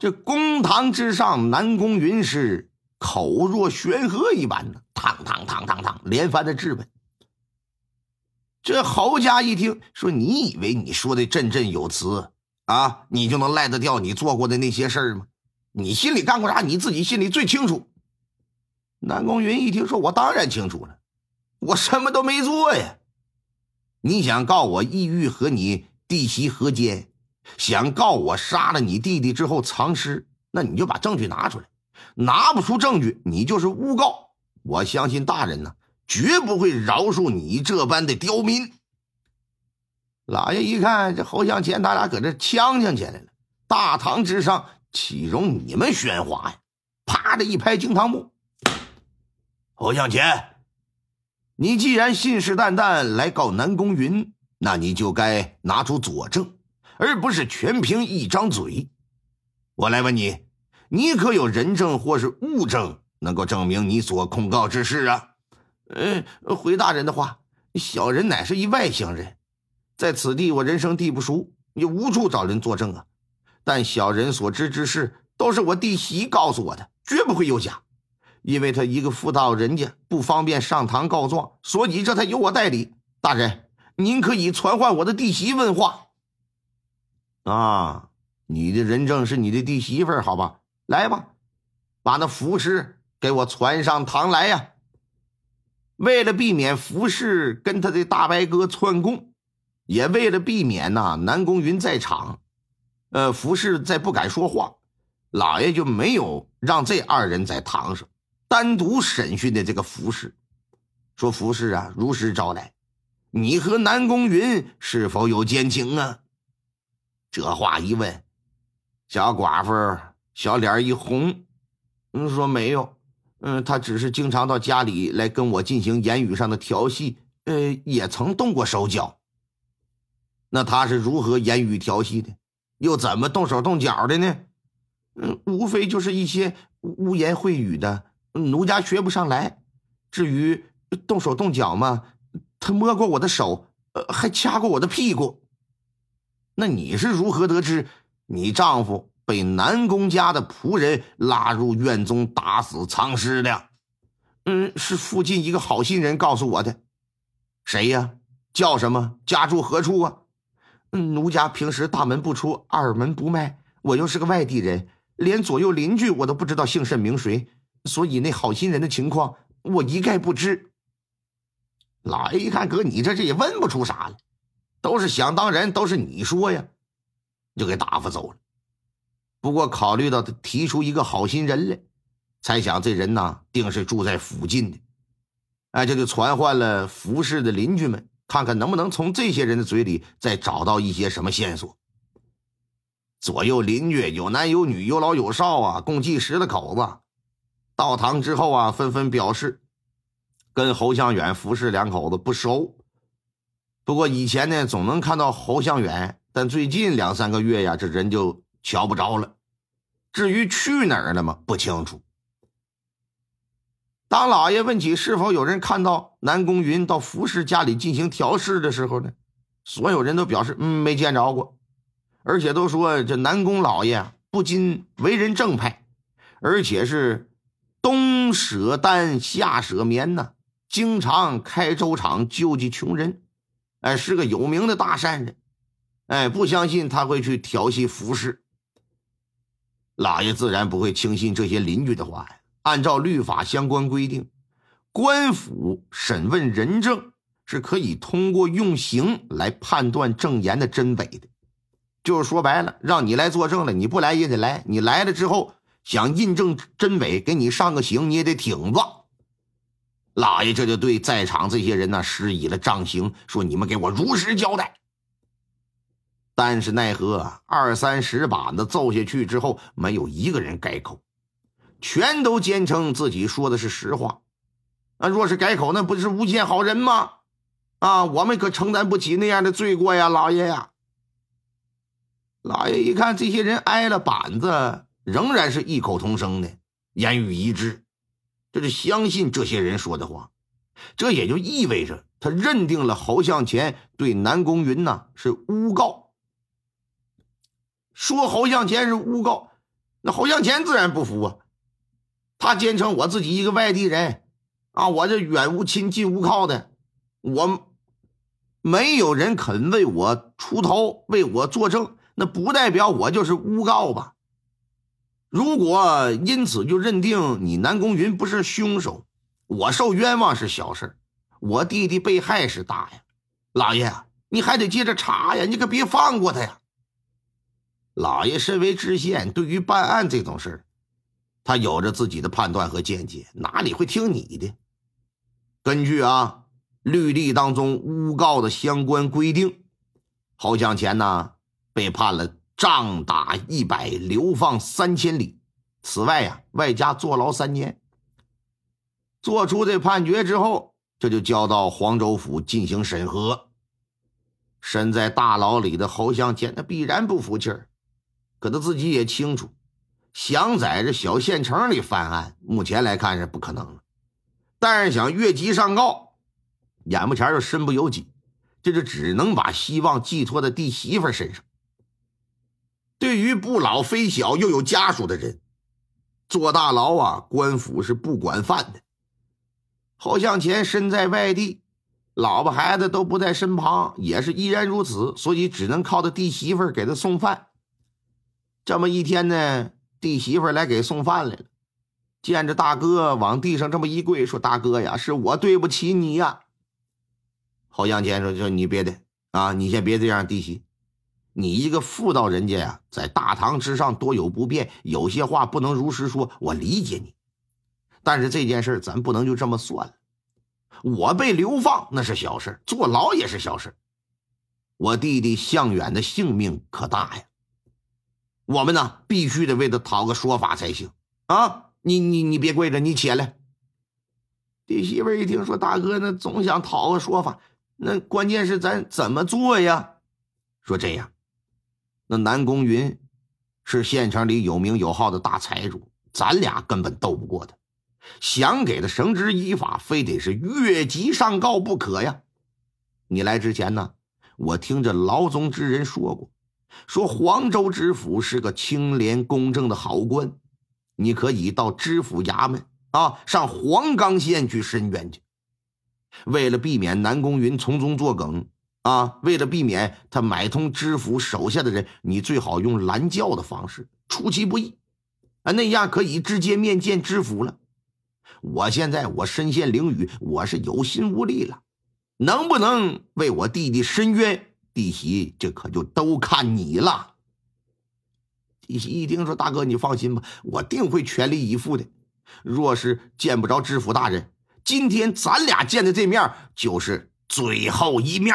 这公堂之上，南宫云是口若悬河一般的，嘡嘡嘡嘡嘡连番的质问。这侯家一听说，你以为你说的振振有词啊，你就能赖得掉你做过的那些事儿吗？你心里干过啥，你自己心里最清楚。南宫云一听说，我当然清楚了，我什么都没做呀。你想告我意欲和你弟媳合奸，想告我杀了你弟弟之后藏尸，那你就把证据拿出来。拿不出证据，你就是诬告。我相信大人呢，绝不会饶恕你这般的刁民。老爷一看这侯向前，他俩搁这呛呛起来了。大堂之上，岂容你们喧哗呀？啪的一拍惊堂木，侯向前。你既然信誓旦旦来告南宫云，那你就该拿出佐证，而不是全凭一张嘴。我来问你，你可有人证或是物证能够证明你所控告之事啊？呃，回大人的话，小人乃是一外乡人，在此地我人生地不熟，也无处找人作证啊。但小人所知之事，都是我弟媳告诉我的，绝不会有假。因为他一个妇道人家不方便上堂告状，所以这才由我代理。大人，您可以传唤我的弟媳问话。啊，你的人证是你的弟媳妇好吧？来吧，把那服饰给我传上堂来呀。为了避免服饰跟他的大白哥串供，也为了避免呐南宫云在场，呃，服饰再不敢说话，老爷就没有让这二人在堂上。单独审讯的这个服侍，说：“服侍啊，如实招来，你和南宫云是否有奸情啊？”这话一问，小寡妇小脸一红，嗯，说没有，嗯，他只是经常到家里来跟我进行言语上的调戏，呃，也曾动过手脚。那他是如何言语调戏的？又怎么动手动脚的呢？嗯，无非就是一些污言秽语的。奴家学不上来，至于动手动脚嘛，他摸过我的手，呃，还掐过我的屁股。那你是如何得知你丈夫被南宫家的仆人拉入院中打死藏尸的？嗯，是附近一个好心人告诉我的。谁呀？叫什么？家住何处啊？嗯，奴家平时大门不出，二门不迈，我又是个外地人，连左右邻居我都不知道姓甚名谁。所以那好心人的情况，我一概不知。老爷一看，哥，你这这也问不出啥来，都是想当然，都是你说呀，就给打发走了。不过考虑到他提出一个好心人来，猜想这人呐，定是住在附近的，哎，这就传唤了服侍的邻居们，看看能不能从这些人的嘴里再找到一些什么线索。左右邻居有男有女，有老有少啊，共计十来口子。到堂之后啊，纷纷表示跟侯向远、服侍两口子不熟。不过以前呢，总能看到侯向远，但最近两三个月呀，这人就瞧不着了。至于去哪儿了吗？不清楚。当老爷问起是否有人看到南宫云到服侍家里进行调试的时候呢，所有人都表示嗯没见着过，而且都说这南宫老爷不仅为人正派，而且是。冬舍丹，夏舍棉呢，经常开粥厂救济穷人，哎，是个有名的大善人，哎，不相信他会去调戏服侍。老爷自然不会轻信这些邻居的话呀。按照律法相关规定，官府审问人证是可以通过用刑来判断证言的真伪的，就是说白了，让你来作证了，你不来也得来，你来了之后。想印证真伪，给你上个刑，你也得挺着。老爷这就对在场这些人呢施以了杖刑，说：“你们给我如实交代。”但是奈何二三十板子揍下去之后，没有一个人改口，全都坚称自己说的是实话。啊，若是改口，那不是诬陷好人吗？啊，我们可承担不起那样的罪过呀，老爷呀！老爷一看这些人挨了板子。仍然是异口同声的言语一致，这是相信这些人说的话，这也就意味着他认定了侯向前对南宫云呐是诬告。说侯向前是诬告，那侯向前自然不服啊，他坚称我自己一个外地人啊，我这远无亲近无靠的，我没有人肯为我出头，为我作证，那不代表我就是诬告吧？如果因此就认定你南宫云不是凶手，我受冤枉是小事我弟弟被害是大呀，老爷，你还得接着查呀，你可别放过他呀。老爷身为知县，对于办案这种事他有着自己的判断和见解，哪里会听你的？根据啊律例当中诬告的相关规定，侯向前呢被判了仗打一百，流放三千里，此外呀外加坐牢三年。做出这判决之后，这就交到黄州府进行审核。身在大牢里的侯向前，他必然不服气儿。可他自己也清楚，想在这小县城里犯案，目前来看是不可能了。但是想越级上告，眼目前又身不由己，这就只能把希望寄托在弟媳妇身上。对于不老非小又有家属的人，坐大牢啊，官府是不管饭的。侯向前身在外地，老婆孩子都不在身旁，也是依然如此，所以只能靠他弟媳妇给他送饭。这么一天呢，弟媳妇来给送饭来了，见着大哥往地上这么一跪，说：“大哥呀，是我对不起你呀。”侯向前说：“就你别的啊，你先别这样，弟媳，你一个妇道人家呀，在大堂之上多有不便，有些话不能如实说，我理解你。但是这件事咱不能就这么算了。我被流放那是小事，坐牢也是小事，我弟弟向远的性命可大呀。”我们呢，必须得为他讨个说法才行啊！你你你别跪着，你起来。弟媳妇一听说大哥那总想讨个说法，那关键是咱怎么做呀？说这样，那南宫云是县城里有名有号的大财主，咱俩根本斗不过他，想给他绳之以法，非得是越级上告不可呀！你来之前呢，我听着牢中之人说过。说黄州知府是个清廉公正的好官，你可以到知府衙门啊，上黄冈县去申冤去。为了避免南宫云从中作梗啊，为了避免他买通知府手下的人，你最好用拦轿的方式出其不意啊，那样可以直接面见知府了。我现在我身陷囹圄，我是有心无力了，能不能为我弟弟伸冤？弟媳，这可就都看你了。弟媳一听说，大哥你放心吧，我定会全力以赴的。若是见不着知府大人，今天咱俩见的这面就是最后一面。